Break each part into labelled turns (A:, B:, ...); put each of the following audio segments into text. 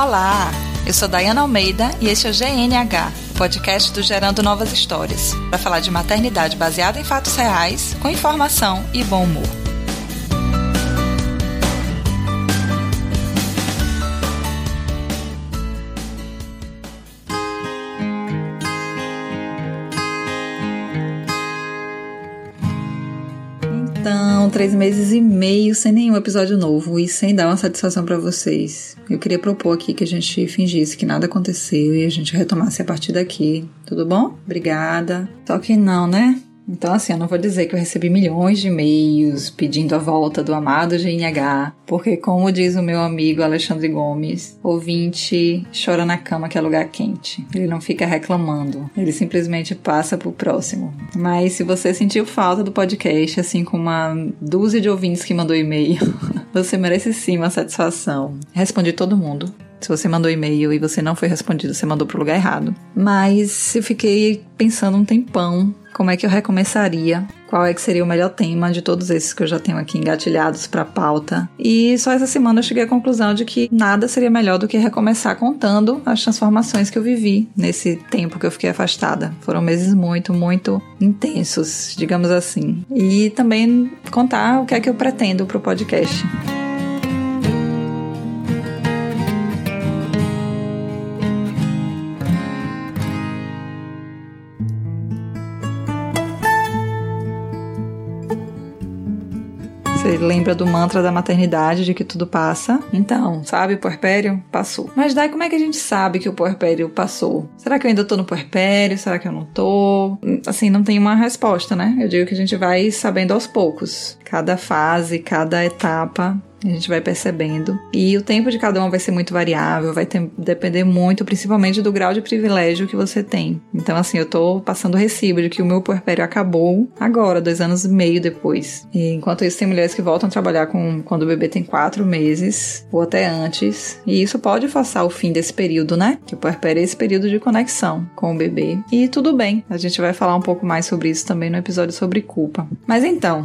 A: Olá, eu sou Dayana Almeida e este é o GNH, podcast do Gerando Novas Histórias, para falar de maternidade baseada em fatos reais, com informação e bom humor. Três meses e meio sem nenhum episódio novo e sem dar uma satisfação para vocês. Eu queria propor aqui que a gente fingisse que nada aconteceu e a gente retomasse a partir daqui. Tudo bom? Obrigada. Só que não, né? Então, assim, eu não vou dizer que eu recebi milhões de e-mails pedindo a volta do amado GNH, porque, como diz o meu amigo Alexandre Gomes, ouvinte chora na cama que é lugar quente. Ele não fica reclamando, ele simplesmente passa pro próximo. Mas se você sentiu falta do podcast, assim como uma dúzia de ouvintes que mandou e-mail, você merece sim uma satisfação. Respondi todo mundo. Se você mandou e-mail e você não foi respondido, você mandou pro lugar errado. Mas eu fiquei pensando um tempão como é que eu recomeçaria, qual é que seria o melhor tema de todos esses que eu já tenho aqui engatilhados para pauta. E só essa semana eu cheguei à conclusão de que nada seria melhor do que recomeçar contando as transformações que eu vivi nesse tempo que eu fiquei afastada. Foram meses muito, muito intensos, digamos assim. E também contar o que é que eu pretendo pro podcast. Você lembra do mantra da maternidade de que tudo passa? Então, sabe, o puerpério passou. Mas daí como é que a gente sabe que o puerpério passou? Será que eu ainda tô no puerpério? Será que eu não tô? Assim, não tem uma resposta, né? Eu digo que a gente vai sabendo aos poucos. Cada fase, cada etapa a gente vai percebendo. E o tempo de cada uma vai ser muito variável, vai ter, depender muito, principalmente do grau de privilégio que você tem. Então, assim, eu tô passando o recibo de que o meu puerpério acabou agora, dois anos e meio depois. E, enquanto isso, tem mulheres que voltam a trabalhar com quando o bebê tem quatro meses, ou até antes. E isso pode forçar o fim desse período, né? Que o puerpério é esse período de conexão com o bebê. E tudo bem, a gente vai falar um pouco mais sobre isso também no episódio sobre culpa. Mas então.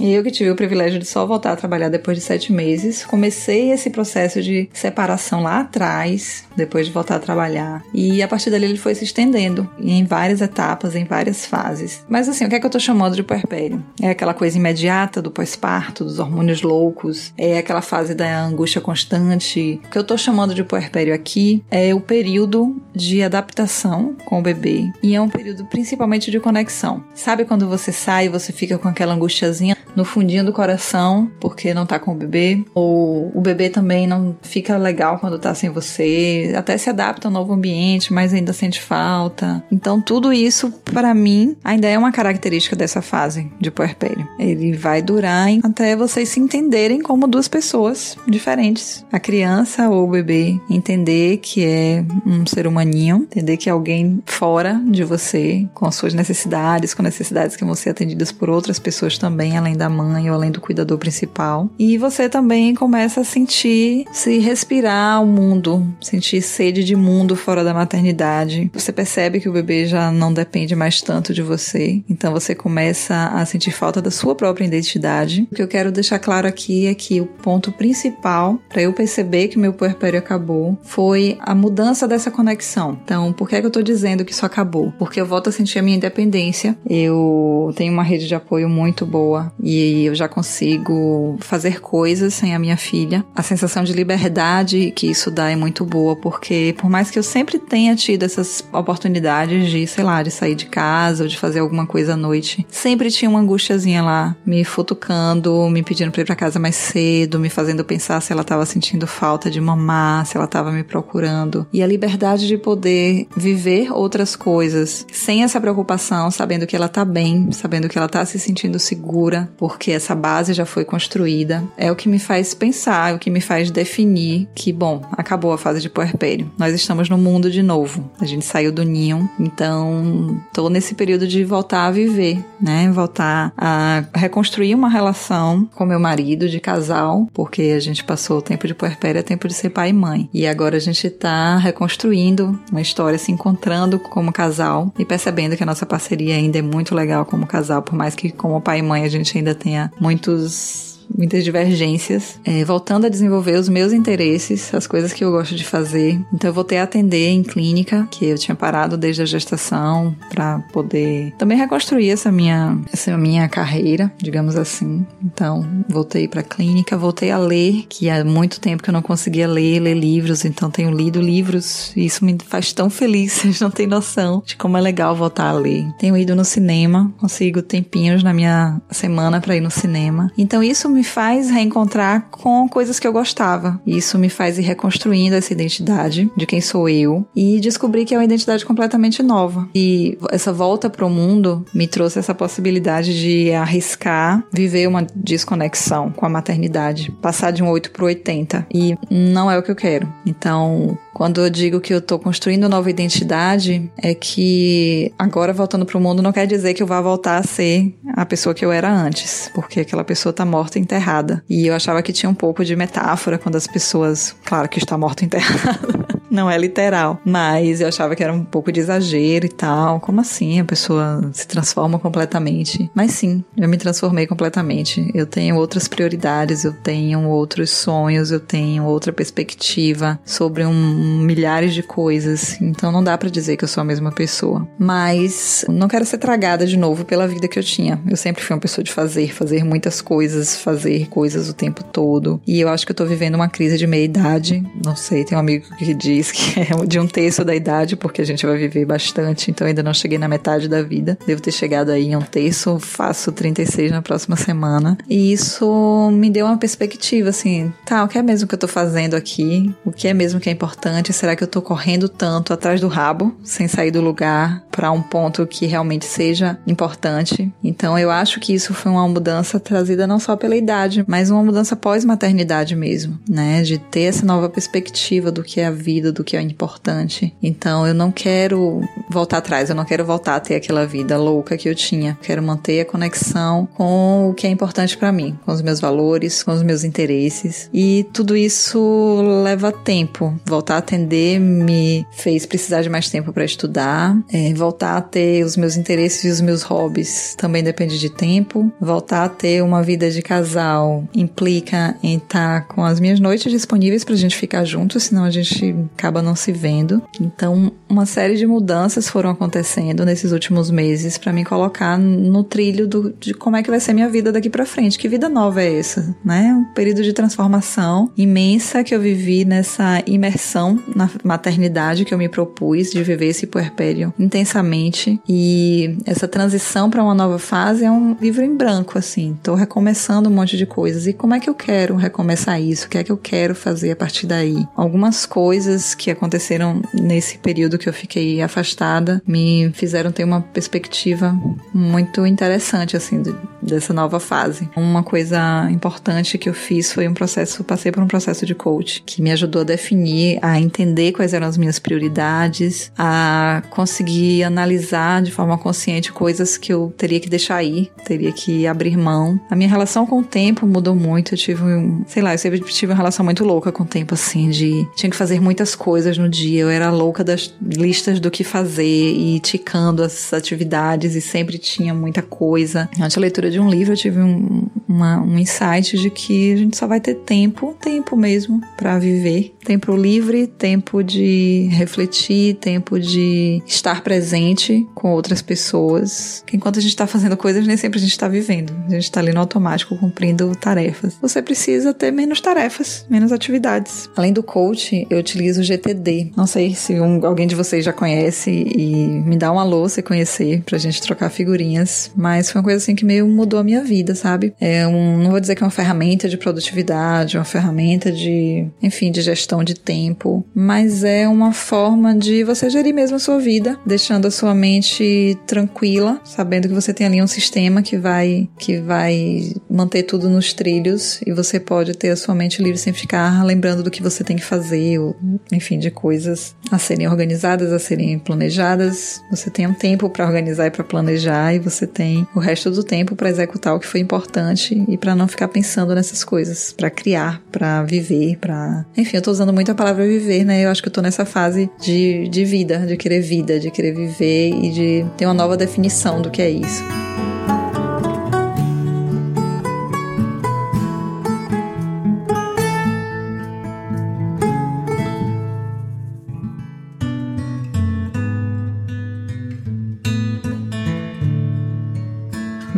A: E eu que tive o privilégio de só voltar a trabalhar depois de sete meses, comecei esse processo de separação lá atrás, depois de voltar a trabalhar. E a partir dali ele foi se estendendo em várias etapas, em várias fases. Mas assim, o que é que eu tô chamando de puerpério? É aquela coisa imediata do pós-parto, dos hormônios loucos, é aquela fase da angústia constante. O que eu tô chamando de puerpério aqui é o período de adaptação com o bebê e é um período principalmente de conexão. Sabe quando você sai e você fica com aquela angustiazinha no fundinho do coração porque não tá com o bebê, ou o bebê também não fica legal quando tá sem você, até se adapta ao novo ambiente, mas ainda sente falta. Então tudo isso para mim ainda é uma característica dessa fase de puerpério. Ele vai durar até vocês se entenderem como duas pessoas diferentes. A criança ou o bebê entender que é um ser humaninho, entender que é alguém fora de você, com suas necessidades, com necessidades que vão ser atendidas por outras pessoas também, além da mãe ou além do cuidador principal. E você também começa a sentir, se respirar o mundo, sentir sede de mundo fora da maternidade. Você percebe que o bebê já não depende mais tanto de você, então você começa a sentir falta da sua própria identidade. O que eu quero deixar claro aqui é que o ponto principal para eu perceber que meu puerpério acabou foi a mudança dessa conexão. Então, por que, é que eu tô dizendo que isso acabou? Porque eu volto a sentir a minha independência. Eu tenho uma rede de apoio muito boa e eu já consigo fazer coisas sem a minha filha. A sensação de liberdade que isso dá é muito boa, porque por mais que eu sempre tenha tido essas oportunidades de, sei lá, de sair de casa ou de fazer alguma coisa à noite, sempre tinha uma angustiazinha lá, me futucando, me pedindo pra ir pra casa mais cedo, me fazendo pensar se ela tava sentindo falta de mamar, se ela tava me procurando. E a liberdade de poder viver outras coisas sem essa preocupação, sabendo que ela tá bem, sabendo que ela tá se sentindo segura, porque essa base já foi construída, é o que me faz pensar, é o que me faz definir que, bom, acabou a fase de puerpério. Nós estamos no mundo de novo. A gente saiu do ninho, então tô nesse período de voltar a viver, né? Voltar a reconstruir uma relação com meu marido de casal, porque a gente passou o tempo de puerpério, é tempo de ser pai e mãe. E agora a gente tá reconstruindo uma história, se encontrando como casal e percebendo que a nossa parceria ainda é muito legal como casal, por mais que como pai e mãe a gente ainda tenha muitos muitas divergências, é, voltando a desenvolver os meus interesses, as coisas que eu gosto de fazer. Então eu voltei a atender em clínica, que eu tinha parado desde a gestação, para poder também reconstruir essa minha, essa minha carreira, digamos assim. Então voltei para clínica, voltei a ler, que há muito tempo que eu não conseguia ler, ler livros, então tenho lido livros e isso me faz tão feliz, vocês não têm noção de como é legal voltar a ler. Tenho ido no cinema, consigo tempinhos na minha semana para ir no cinema. Então isso me faz reencontrar com coisas que eu gostava. Isso me faz ir reconstruindo essa identidade de quem sou eu e descobrir que é uma identidade completamente nova. E essa volta para o mundo me trouxe essa possibilidade de arriscar viver uma desconexão com a maternidade, passar de um 8 para 80. E não é o que eu quero. Então, quando eu digo que eu tô construindo nova identidade, é que agora voltando pro mundo não quer dizer que eu vá voltar a ser a pessoa que eu era antes, porque aquela pessoa tá morta enterrada. E eu achava que tinha um pouco de metáfora quando as pessoas, claro que está morta e enterrada. não é literal, mas eu achava que era um pouco de exagero e tal. Como assim a pessoa se transforma completamente? Mas sim, eu me transformei completamente. Eu tenho outras prioridades, eu tenho outros sonhos, eu tenho outra perspectiva sobre um milhares de coisas, então não dá para dizer que eu sou a mesma pessoa. Mas não quero ser tragada de novo pela vida que eu tinha. Eu sempre fui uma pessoa de fazer, fazer muitas coisas, fazer coisas o tempo todo. E eu acho que eu tô vivendo uma crise de meia idade. Não sei, tem um amigo que diz que é de um terço da idade, porque a gente vai viver bastante, então ainda não cheguei na metade da vida. Devo ter chegado aí em um terço, faço 36 na próxima semana. E isso me deu uma perspectiva assim, tá, o que é mesmo que eu tô fazendo aqui? O que é mesmo que é importante? importante? Será que eu tô correndo tanto atrás do rabo, sem sair do lugar, para um ponto que realmente seja importante? Então eu acho que isso foi uma mudança trazida não só pela idade, mas uma mudança pós-maternidade mesmo, né? De ter essa nova perspectiva do que é a vida, do que é importante. Então eu não quero voltar atrás, eu não quero voltar a ter aquela vida louca que eu tinha. Quero manter a conexão com o que é importante para mim, com os meus valores, com os meus interesses. E tudo isso leva tempo. Voltar atender me fez precisar de mais tempo para estudar. É, voltar a ter os meus interesses e os meus hobbies também depende de tempo. Voltar a ter uma vida de casal implica em estar com as minhas noites disponíveis para a gente ficar juntos, senão a gente acaba não se vendo. Então, uma série de mudanças foram acontecendo nesses últimos meses para me colocar no trilho do, de como é que vai ser minha vida daqui para frente. Que vida nova é essa, né? Um período de transformação imensa que eu vivi nessa imersão na maternidade que eu me propus de viver esse puerpério intensamente e essa transição para uma nova fase é um livro em branco assim. Tô recomeçando um monte de coisas e como é que eu quero recomeçar isso? O que é que eu quero fazer a partir daí? Algumas coisas que aconteceram nesse período que eu fiquei afastada me fizeram ter uma perspectiva muito interessante assim de, dessa nova fase. Uma coisa importante que eu fiz foi um processo, passei por um processo de coach que me ajudou a definir a entender quais eram as minhas prioridades, a conseguir analisar de forma consciente coisas que eu teria que deixar ir, teria que abrir mão. A minha relação com o tempo mudou muito. Eu tive um, sei lá, eu sempre tive uma relação muito louca com o tempo, assim, de tinha que fazer muitas coisas no dia. Eu era louca das listas do que fazer e ticando as atividades e sempre tinha muita coisa. Antes da leitura de um livro, eu tive um, uma, um insight de que a gente só vai ter tempo, tempo mesmo, para viver. Tempo livre, tempo de refletir, tempo de estar presente com outras pessoas. Enquanto a gente está fazendo coisas, nem sempre a gente está vivendo. A gente está ali no automático cumprindo tarefas. Você precisa ter menos tarefas, menos atividades. Além do coach, eu utilizo GTD. Não sei se um, alguém de vocês já conhece e me dá um alô se conhecer pra gente trocar figurinhas. Mas foi uma coisa assim que meio mudou a minha vida, sabe? É um, não vou dizer que é uma ferramenta de produtividade, uma ferramenta de, enfim, de gestão de tempo, mas é uma forma de você gerir mesmo a sua vida, deixando a sua mente tranquila, sabendo que você tem ali um sistema que vai que vai manter tudo nos trilhos e você pode ter a sua mente livre sem ficar lembrando do que você tem que fazer, ou enfim, de coisas a serem organizadas, a serem planejadas. Você tem um tempo para organizar e para planejar e você tem o resto do tempo para executar o que foi importante e para não ficar pensando nessas coisas, para criar, para viver, para, enfim, eu tô usando muito a palavra viver, né? Eu acho que eu tô nessa fase de, de vida, de querer vida, de querer viver e de ter uma nova definição do que é isso.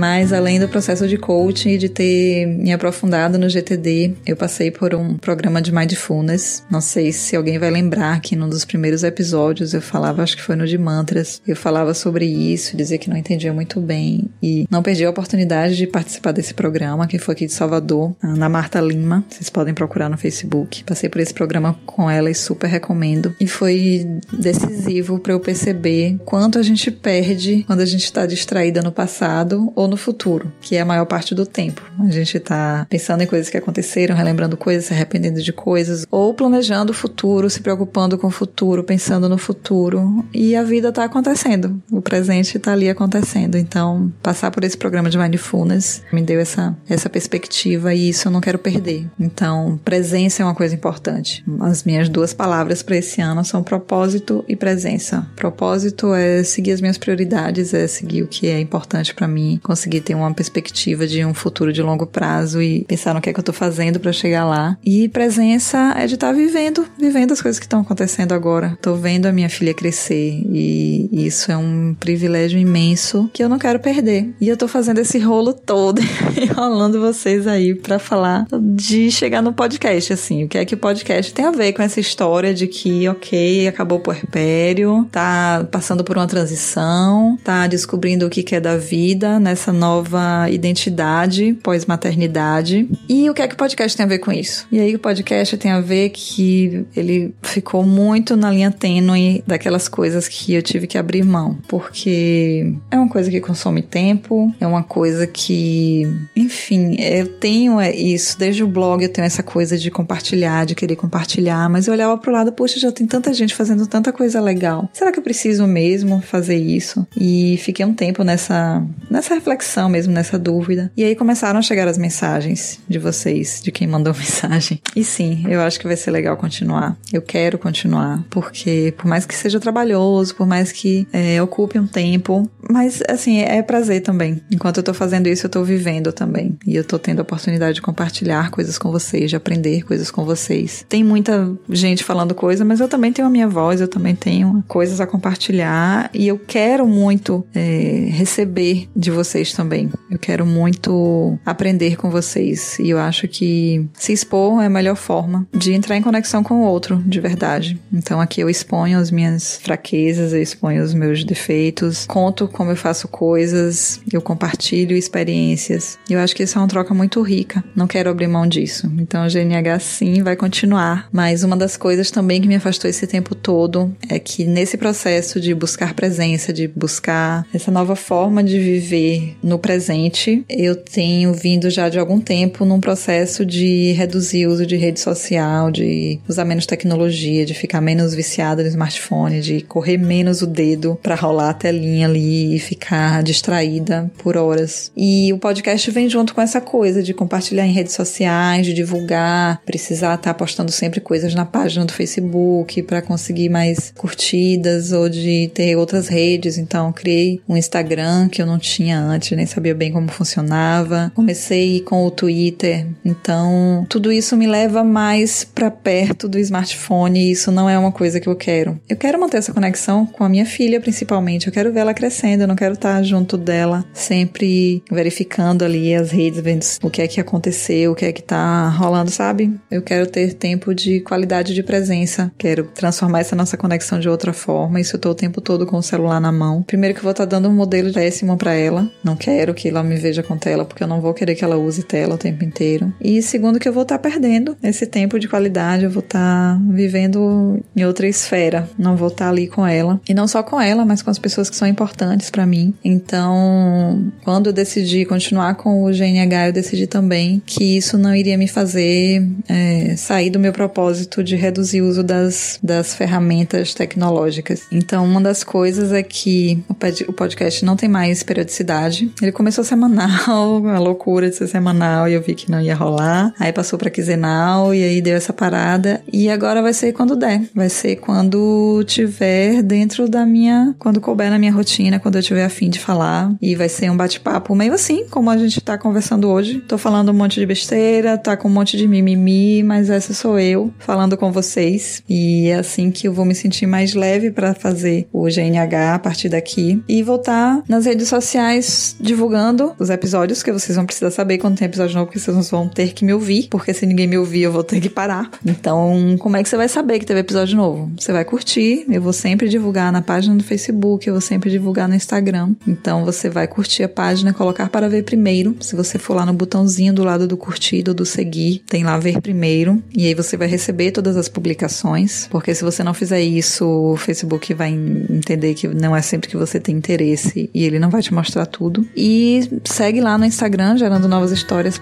A: Mas além do processo de coaching e de ter me aprofundado no GTD, eu passei por um programa de mindfulness. Não sei se alguém vai lembrar que num dos primeiros episódios eu falava, acho que foi no de mantras, eu falava sobre isso, dizia que não entendia muito bem e não perdi a oportunidade de participar desse programa, que foi aqui de Salvador, na Marta Lima. Vocês podem procurar no Facebook. Passei por esse programa com ela e super recomendo. E foi decisivo para eu perceber quanto a gente perde quando a gente está distraída no passado ou no futuro, que é a maior parte do tempo. A gente está pensando em coisas que aconteceram, relembrando coisas, se arrependendo de coisas, ou planejando o futuro, se preocupando com o futuro, pensando no futuro. E a vida está acontecendo. O presente está ali acontecendo. Então, passar por esse programa de mindfulness me deu essa, essa perspectiva e isso eu não quero perder. Então, presença é uma coisa importante. As minhas duas palavras para esse ano são propósito e presença. Propósito é seguir as minhas prioridades, é seguir o que é importante para mim, conseguir ter uma perspectiva de um futuro de longo prazo e pensar no que é que eu tô fazendo para chegar lá. E presença é de estar tá vivendo, vivendo as coisas que estão acontecendo agora. Tô vendo a minha filha crescer e isso é um privilégio imenso que eu não quero perder. E eu tô fazendo esse rolo todo enrolando vocês aí para falar de chegar no podcast, assim. O que é que o podcast tem a ver com essa história de que, ok, acabou o puerpério, tá passando por uma transição, tá descobrindo o que quer da vida nessa nova identidade pós-maternidade. E o que é que o podcast tem a ver com isso? E aí o podcast tem a ver que ele ficou muito na linha tênue daquelas coisas que eu tive que abrir mão, porque é uma coisa que consome tempo, é uma coisa que, enfim, eu tenho isso desde o blog, eu tenho essa coisa de compartilhar, de querer compartilhar, mas eu olhava pro lado, poxa, já tem tanta gente fazendo tanta coisa legal. Será que eu preciso mesmo fazer isso? E fiquei um tempo nessa nessa reflexão mesmo, nessa dúvida. E aí começaram a chegar as mensagens de vocês, de quem mandou mensagem. E sim, eu acho que vai ser legal continuar. Eu quero continuar, porque por mais que seja trabalhoso, por mais que é, ocupe um tempo, mas assim, é prazer também. Enquanto eu tô fazendo isso, eu tô vivendo também. E eu tô tendo a oportunidade de compartilhar coisas com vocês, de aprender coisas com vocês. Tem muita gente falando coisa, mas eu também tenho a minha voz, eu também tenho coisas a compartilhar e eu quero muito é, receber de vocês também. Eu quero muito aprender com vocês e eu acho que se expor é a melhor forma de entrar em conexão com o outro, de verdade. Então aqui eu exponho as minhas fraquezas, eu exponho os meus defeitos, conto como eu faço coisas, eu compartilho experiências. Eu acho que isso é uma troca muito rica. Não quero abrir mão disso. Então o GNH sim vai continuar, mas uma das coisas também que me afastou esse tempo todo é que nesse processo de buscar presença, de buscar essa nova forma de viver no presente, eu tenho vindo já de algum tempo num processo de reduzir o uso de rede social, de usar menos tecnologia, de ficar menos viciada no smartphone, de correr menos o dedo para rolar a telinha ali e ficar distraída por horas. E o podcast vem junto com essa coisa de compartilhar em redes sociais, de divulgar, precisar estar tá postando sempre coisas na página do Facebook para conseguir mais curtidas ou de ter outras redes. Então, criei um Instagram que eu não tinha antes, nem sabia bem como funcionava. Comecei com o Twitter. Então, tudo isso me leva mais para perto do smartphone e isso não é uma coisa que eu quero. Eu quero manter essa conexão com a minha filha, principalmente. Eu quero ver ela crescendo, eu não quero estar junto dela, sempre verificando ali as redes, vendo o que é que aconteceu, o que é que tá rolando, sabe? Eu quero ter tempo de qualidade de presença. Quero transformar essa nossa conexão de outra forma. Isso eu tô o tempo todo com o celular na mão. Primeiro que eu vou estar tá dando um modelo péssimo para ela. Não quero que ela me veja com tela, porque eu não vou querer que ela use tela o tempo inteiro. E segundo que eu vou estar tá perdendo esse tempo de qualidade, eu vou estar tá vivendo em outra esfera. Não vou estar tá ali com ela. E não só com ela, mas com as pessoas que são importantes para mim. Então, quando eu decidi continuar com o GNH, eu decidi também que isso não iria me fazer é, sair do meu propósito de reduzir o uso das, das ferramentas tecnológicas. Então, uma das coisas é que o podcast não tem mais periodicidade. Ele começou semanal, a loucura de ser semanal, e eu vi que não ia rolar. Aí passou para quinzenal, e aí deu essa parada. E agora vai ser quando der. Vai ser quando tiver dentro da minha. Quando couber na minha rotina, quando eu tiver afim de falar. E vai ser um bate-papo meio assim, como a gente tá conversando hoje. Tô falando um monte de besteira, tá com um monte de mimimi, mas essa sou eu falando com vocês. E é assim que eu vou me sentir mais leve para fazer o GNH a partir daqui. E voltar nas redes sociais divulgando os episódios, que vocês vão precisar saber quando tem episódio novo, porque vocês vão ter que me ouvir, porque se ninguém me ouvir, eu vou ter que parar. Então, como é que você vai saber que teve episódio novo? Você vai curtir, eu vou sempre divulgar na página do Facebook, eu vou sempre divulgar no Instagram. Então, você vai curtir a página, colocar para ver primeiro. Se você for lá no botãozinho do lado do curtido, do seguir, tem lá ver primeiro, e aí você vai receber todas as publicações, porque se você não fizer isso, o Facebook vai entender que não é sempre que você tem interesse e ele não vai te mostrar tudo. E segue lá no Instagram, gerando novas histórias.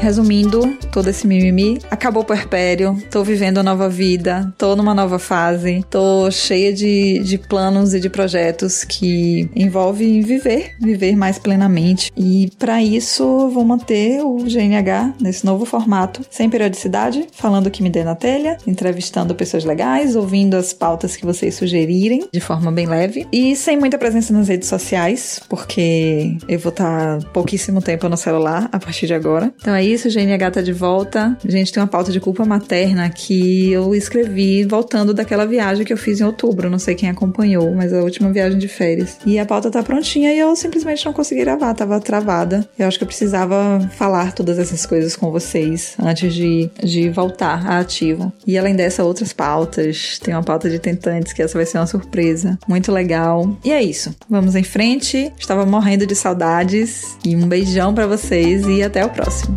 A: Resumindo todo esse mimimi, acabou o puerpério, tô vivendo a nova vida, tô numa nova fase, tô cheia de, de planos e de projetos que envolvem viver, viver mais plenamente. E para isso, vou manter o GNH nesse novo formato, sem periodicidade, falando o que me dê na telha, entrevistando pessoas legais, ouvindo as pautas que vocês sugerirem, de forma bem leve, e sem muita presença nas redes sociais, porque eu vou estar pouquíssimo tempo no celular a partir de agora. Então é isso, GNH tá de volta. A gente tem uma pauta de culpa materna que eu escrevi voltando daquela viagem que eu fiz em outubro. Não sei quem acompanhou, mas a última viagem de férias. E a pauta tá prontinha e eu simplesmente não consegui gravar, tava travada. Eu acho que eu precisava falar todas essas coisas com vocês antes de, de voltar à ativa. E além dessa, outras pautas. Tem uma pauta de tentantes, que essa vai ser uma surpresa. Muito legal. E é isso. Vamos em frente. Estava morrendo de saudades. E um beijão para vocês e até o próximo.